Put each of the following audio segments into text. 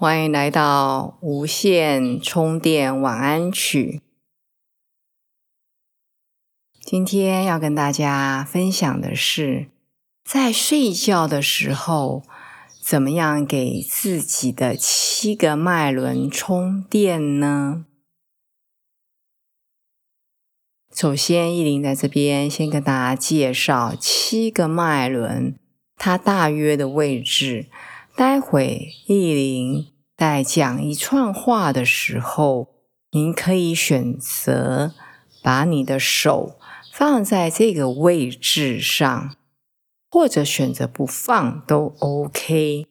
欢迎来到无线充电晚安曲。今天要跟大家分享的是，在睡觉的时候，怎么样给自己的七个脉轮充电呢？首先，意林在这边先跟大家介绍七个脉轮，它大约的位置。待会意林在讲一串话的时候，您可以选择把你的手放在这个位置上，或者选择不放都 OK。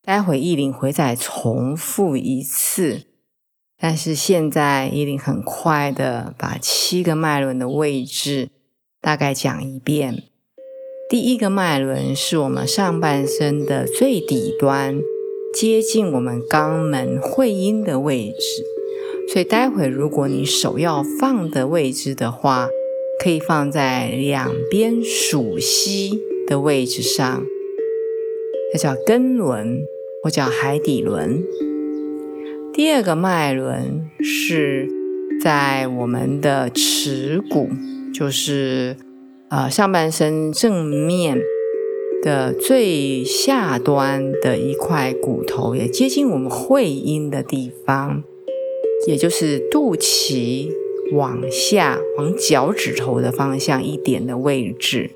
待会意林会再重复一次，但是现在意林很快的把七个脉轮的位置大概讲一遍。第一个脉轮是我们上半身的最底端，接近我们肛门会阴的位置。所以待会如果你手要放的位置的话，可以放在两边属膝的位置上，这叫根轮或叫海底轮。第二个脉轮是在我们的耻骨，就是。呃，上半身正面的最下端的一块骨头，也接近我们会阴的地方，也就是肚脐往下往脚趾头的方向一点的位置。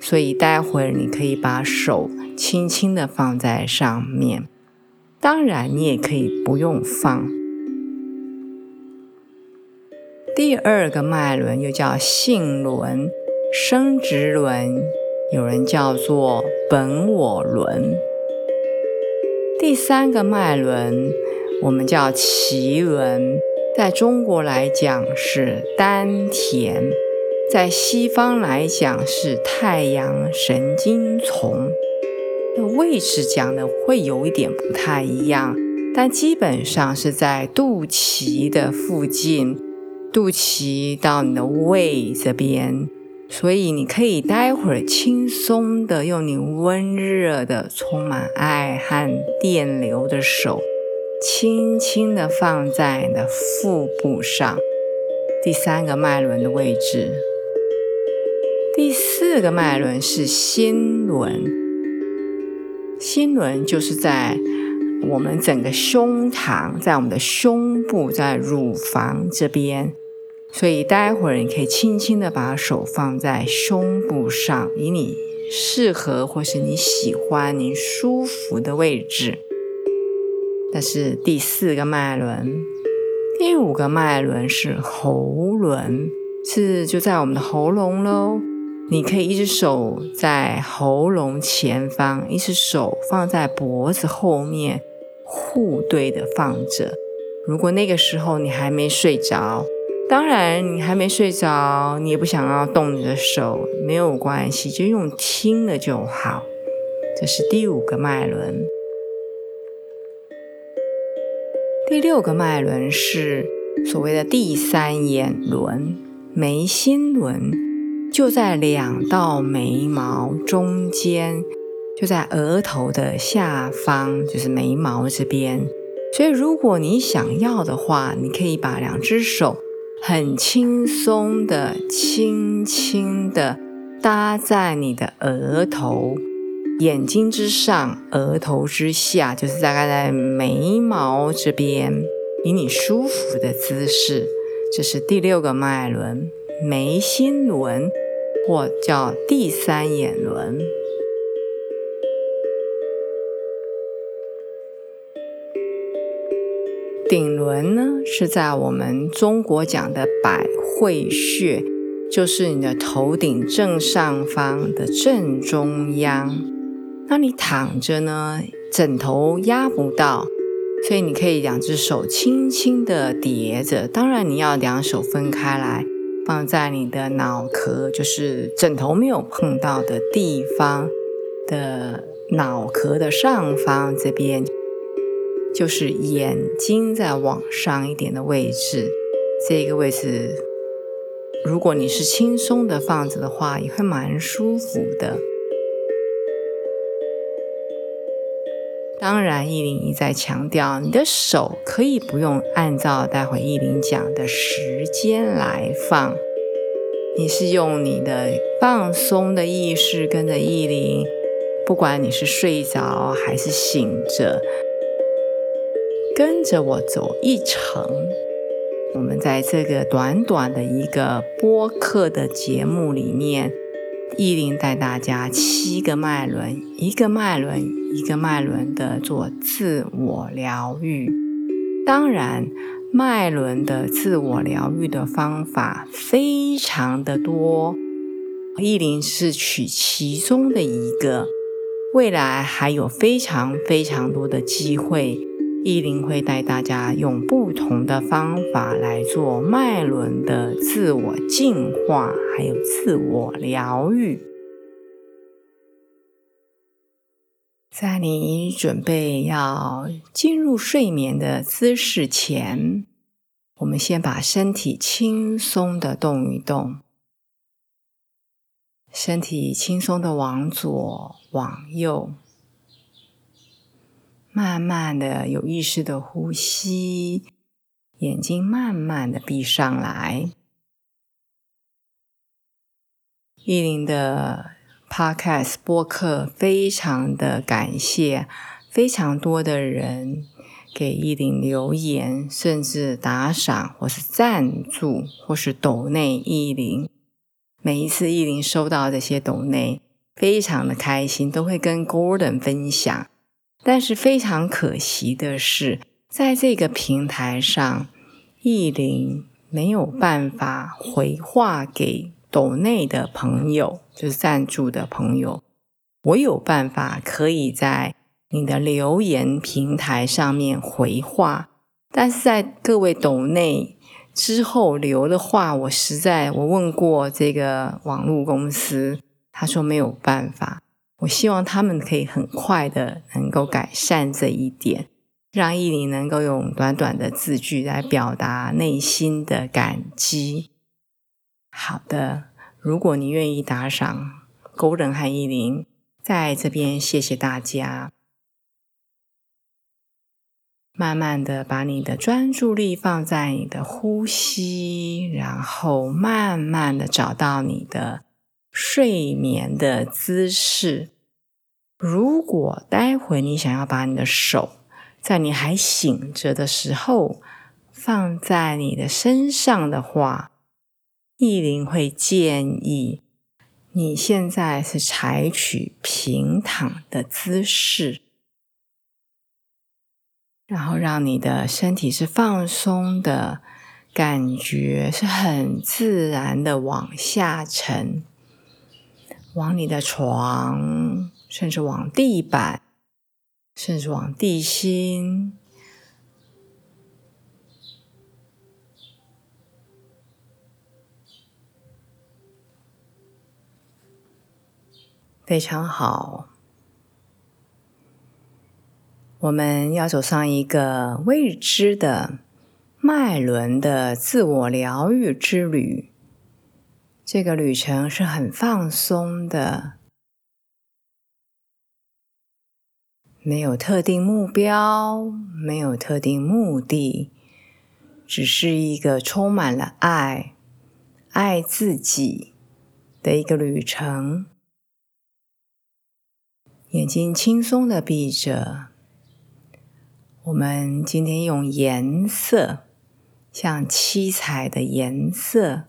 所以待会儿你可以把手轻轻的放在上面，当然你也可以不用放。第二个脉轮又叫性轮。生殖轮有人叫做本我轮，第三个脉轮我们叫脐轮，在中国来讲是丹田，在西方来讲是太阳神经丛。位置讲的会有一点不太一样，但基本上是在肚脐的附近，肚脐到你的胃这边。所以你可以待会儿轻松的用你温热的、充满爱和电流的手，轻轻的放在你的腹部上，第三个脉轮的位置。第四个脉轮是心轮，心轮就是在我们整个胸膛，在我们的胸部，在乳房这边。所以待会儿你可以轻轻的把手放在胸部上，以你适合或是你喜欢、你舒服的位置。那是第四个脉轮，第五个脉轮是喉轮，是就在我们的喉咙喽。你可以一只手在喉咙前方，一只手放在脖子后面，互对的放着。如果那个时候你还没睡着。当然，你还没睡着，你也不想要动你的手，没有关系，就用听的就好。这是第五个脉轮，第六个脉轮是所谓的第三眼轮，眉心轮就在两道眉毛中间，就在额头的下方，就是眉毛这边。所以，如果你想要的话，你可以把两只手。很轻松的，轻轻的搭在你的额头、眼睛之上、额头之下，就是大概在眉毛这边，以你舒服的姿势。这是第六个脉轮，眉心轮，或叫第三眼轮。顶轮呢，是在我们中国讲的百会穴，就是你的头顶正上方的正中央。那你躺着呢，枕头压不到，所以你可以两只手轻轻的叠着，当然你要两手分开来，放在你的脑壳，就是枕头没有碰到的地方的脑壳的上方这边，就是眼睛在往上一点的位置。这个位置，如果你是轻松的放着的话，也会蛮舒服的。当然，意林一再强调，你的手可以不用按照待会意林讲的时间来放，你是用你的放松的意识跟着意林，不管你是睡着还是醒着，跟着我走一程。我们在这个短短的一个播客的节目里面。意林带大家七个脉轮，一个脉轮一个脉轮的做自我疗愈。当然，脉轮的自我疗愈的方法非常的多，意林是取其中的一个。未来还有非常非常多的机会。意林会带大家用不同的方法来做脉轮的自我净化，还有自我疗愈。在你准备要进入睡眠的姿势前，我们先把身体轻松的动一动，身体轻松的往左往右。慢慢的有意识的呼吸，眼睛慢慢的闭上来。意林的 Podcast 播客非常的感谢，非常多的人给意林留言，甚至打赏或是赞助或是抖内意林。每一次意林收到这些抖内，非常的开心，都会跟 Gordon 分享。但是非常可惜的是，在这个平台上，意林没有办法回话给斗内的朋友，就是赞助的朋友。我有办法可以在你的留言平台上面回话，但是在各位斗内之后留的话，我实在我问过这个网络公司，他说没有办法。我希望他们可以很快的能够改善这一点，让意林能够用短短的字句来表达内心的感激。好的，如果你愿意打赏，勾人和意林在这边谢谢大家。慢慢的把你的专注力放在你的呼吸，然后慢慢的找到你的。睡眠的姿势。如果待会你想要把你的手在你还醒着的时候放在你的身上的话，意林会建议你现在是采取平躺的姿势，然后让你的身体是放松的，感觉是很自然的往下沉。往你的床，甚至往地板，甚至往地心，非常好。我们要走上一个未知的脉轮的自我疗愈之旅。这个旅程是很放松的，没有特定目标，没有特定目的，只是一个充满了爱、爱自己的一个旅程。眼睛轻松的闭着，我们今天用颜色，像七彩的颜色。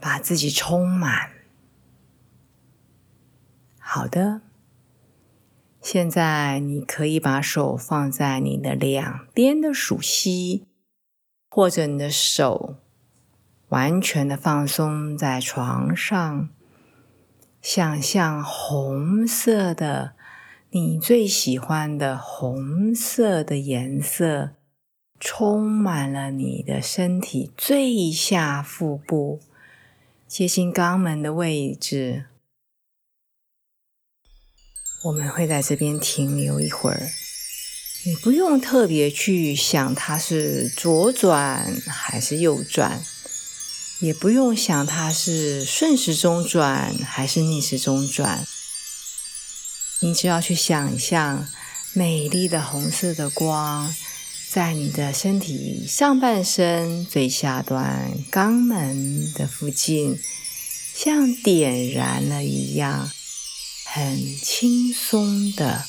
把自己充满。好的，现在你可以把手放在你的两边的属膝，或者你的手完全的放松在床上，想象红色的你最喜欢的红色的颜色，充满了你的身体最下腹部，接近肛门的位置。我们会在这边停留一会儿，你不用特别去想它是左转还是右转，也不用想它是顺时钟转还是逆时钟转。你只要去想象美丽的红色的光，在你的身体上半身最下端肛门的附近，像点燃了一样，很轻松的。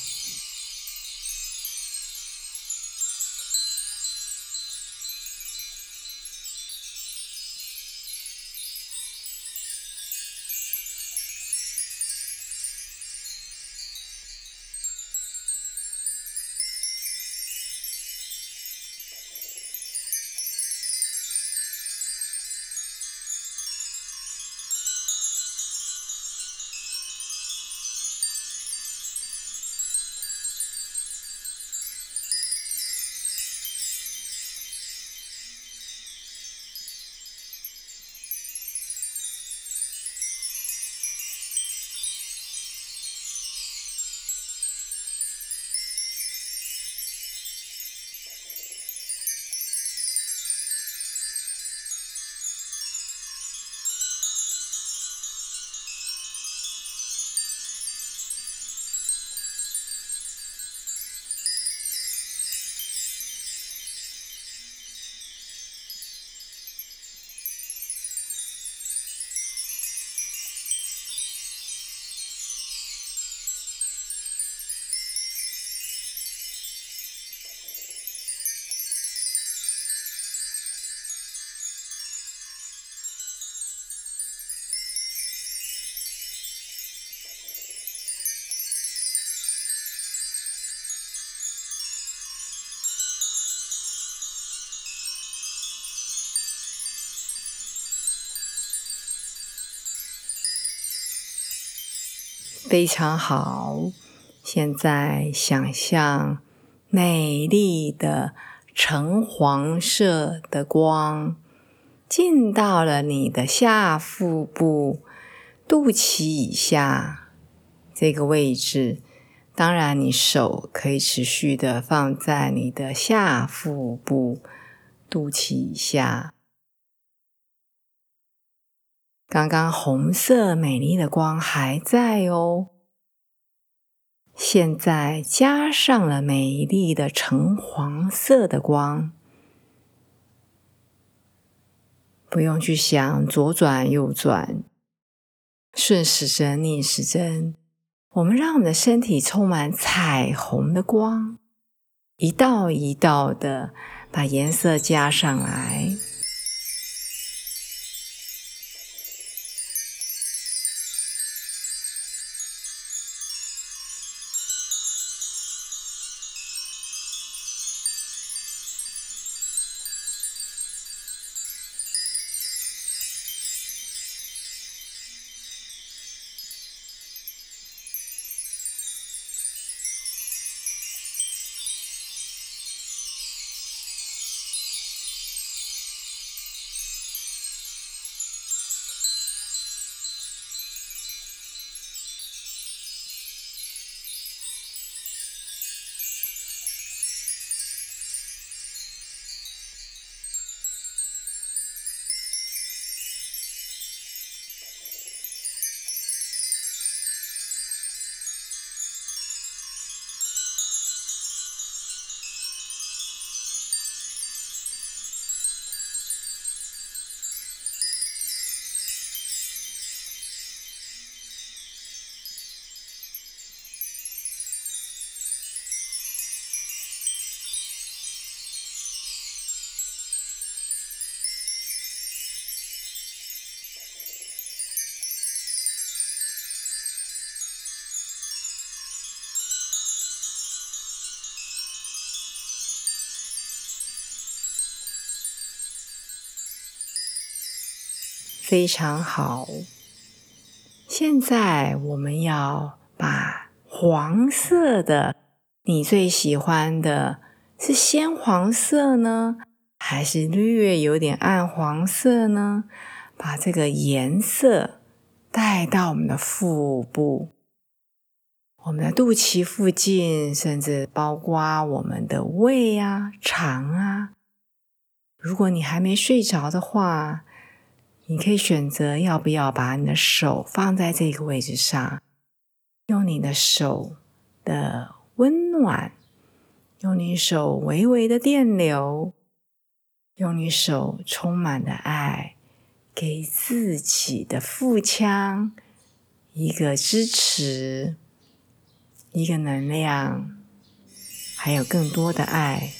非常好。现在想象美丽的橙黄色的光进到了你的下腹部、肚脐以下这个位置。当然，你手可以持续的放在你的下腹部、肚脐以下。刚刚红色美丽的光还在哦，现在加上了美丽的橙黄色的光，不用去想左转右转、顺时针逆时针，我们让我们的身体充满彩虹的光，一道一道的把颜色加上来。非常好。现在我们要把黄色的，你最喜欢的是鲜黄色呢，还是略有点暗黄色呢？把这个颜色带到我们的腹部。我们的肚脐附近，甚至包括我们的胃啊、肠啊。如果你还没睡着的话，你可以选择要不要把你的手放在这个位置上，用你的手的温暖，用你手微微的电流，用你手充满的爱，给自己的腹腔一个支持。一个能量，还有更多的爱。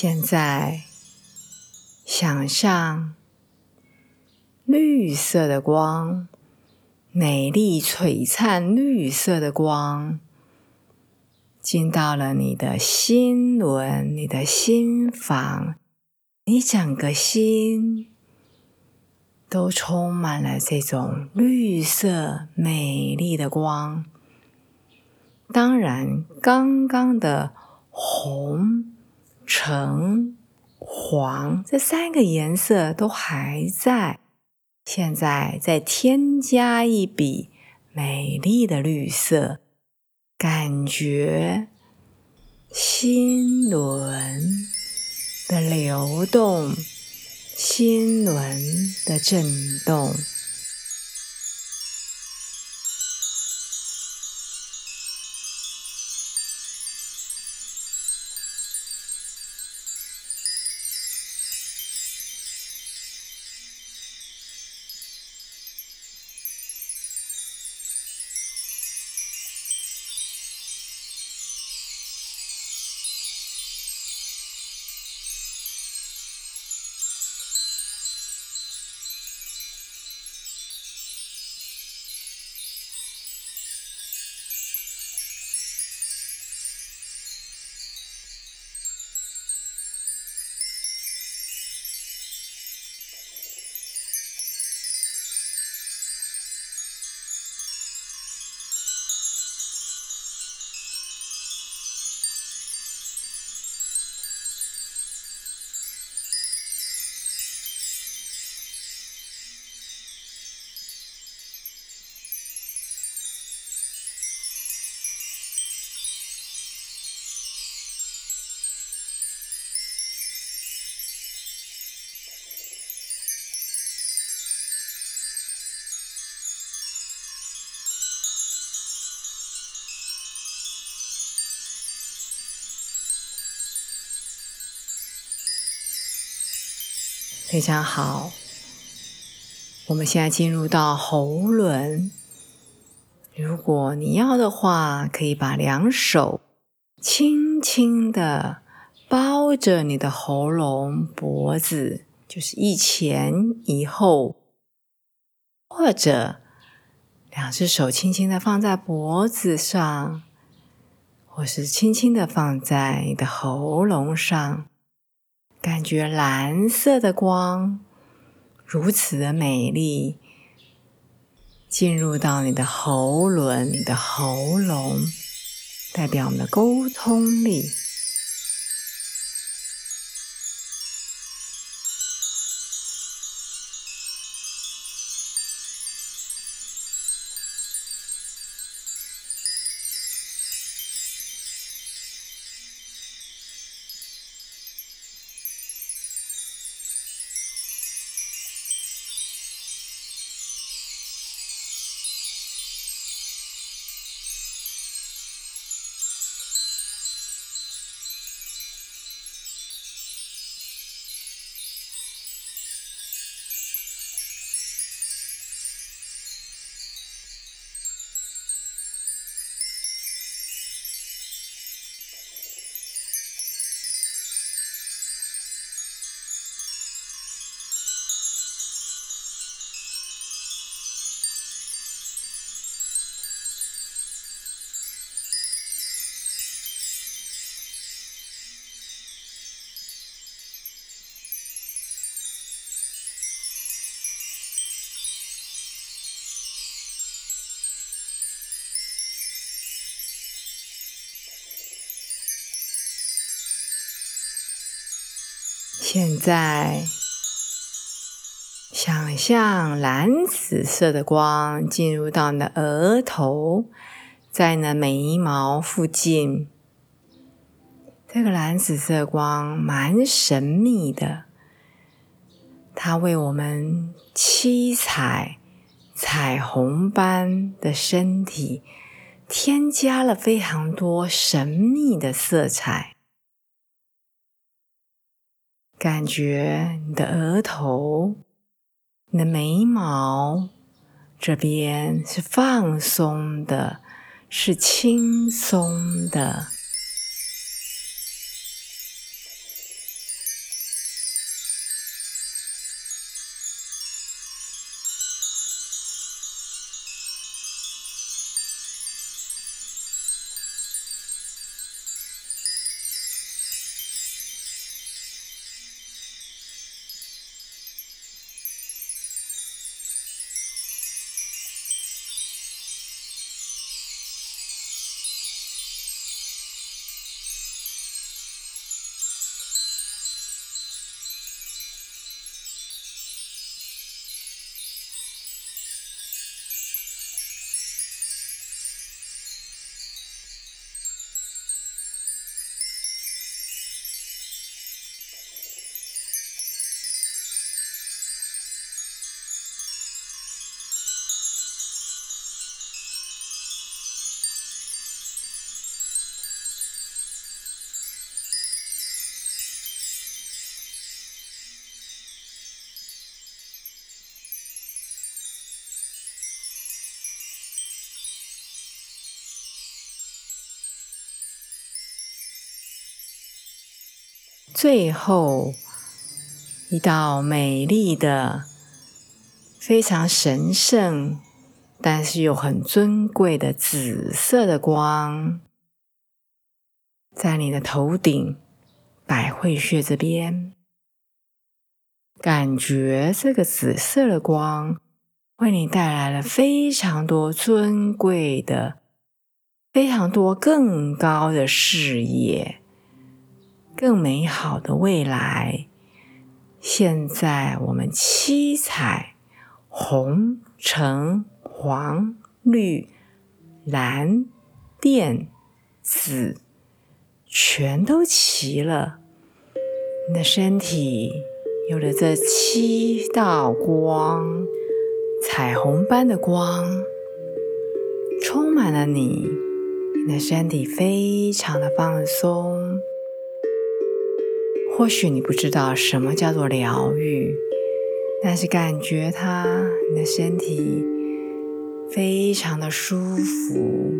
现在，想象绿色的光，美丽璀璨绿色的光，进到了你的心轮、你的心房，你整个心都充满了这种绿色美丽的光。当然，刚刚的红。橙、黄这三个颜色都还在，现在再添加一笔美丽的绿色，感觉心轮的流动，心轮的震动。非常好，我们现在进入到喉轮。如果你要的话，可以把两手轻轻的包着你的喉咙、脖子，就是一前一后，或者两只手轻轻的放在脖子上，或是轻轻的放在你的喉咙上。感觉蓝色的光如此的美丽，进入到你的喉轮、你的喉咙，代表我们的沟通力。现在，想象蓝紫色的光进入到你的额头，在你的眉毛附近。这个蓝紫色光蛮神秘的，它为我们七彩彩虹般的身体添加了非常多神秘的色彩。感觉你的额头、你的眉毛这边是放松的，是轻松的。最后一道美丽的、非常神圣，但是又很尊贵的紫色的光，在你的头顶百会穴这边，感觉这个紫色的光为你带来了非常多尊贵的、非常多更高的视野。更美好的未来。现在，我们七彩红、橙、黄、绿、蓝、靛、紫，全都齐了。你的身体有了这七道光，彩虹般的光，充满了你。你的身体非常的放松。或许你不知道什么叫做疗愈，但是感觉它，你的身体非常的舒服，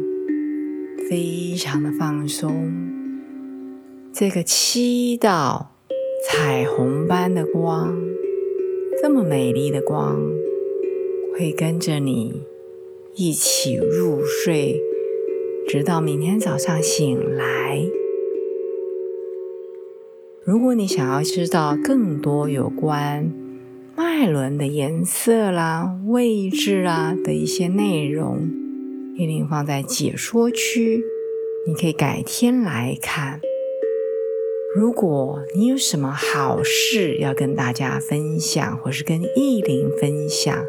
非常的放松。这个七道彩虹般的光，这么美丽的光，会跟着你一起入睡，直到明天早上醒来。如果你想要知道更多有关脉轮的颜色啦、位置啊的一些内容，依琳放在解说区，你可以改天来看。如果你有什么好事要跟大家分享，或是跟意林分享，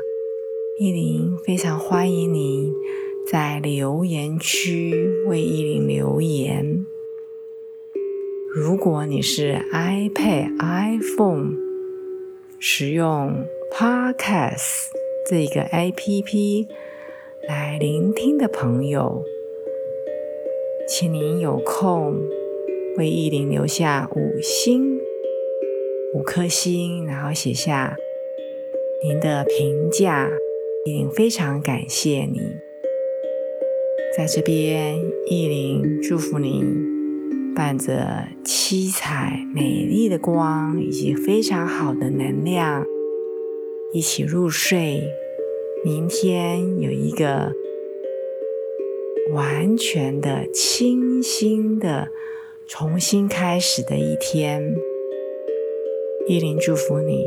意林非常欢迎你在留言区为意林留言。如果你是 iPad、iPhone 使用 Podcast 这个 APP 来聆听的朋友，请您有空为意林留下五星五颗星，然后写下您的评价，意林非常感谢你。在这边，意林祝福您。伴着七彩美丽的光以及非常好的能量，一起入睡。明天有一个完全的清新的重新开始的一天。依琳祝福你。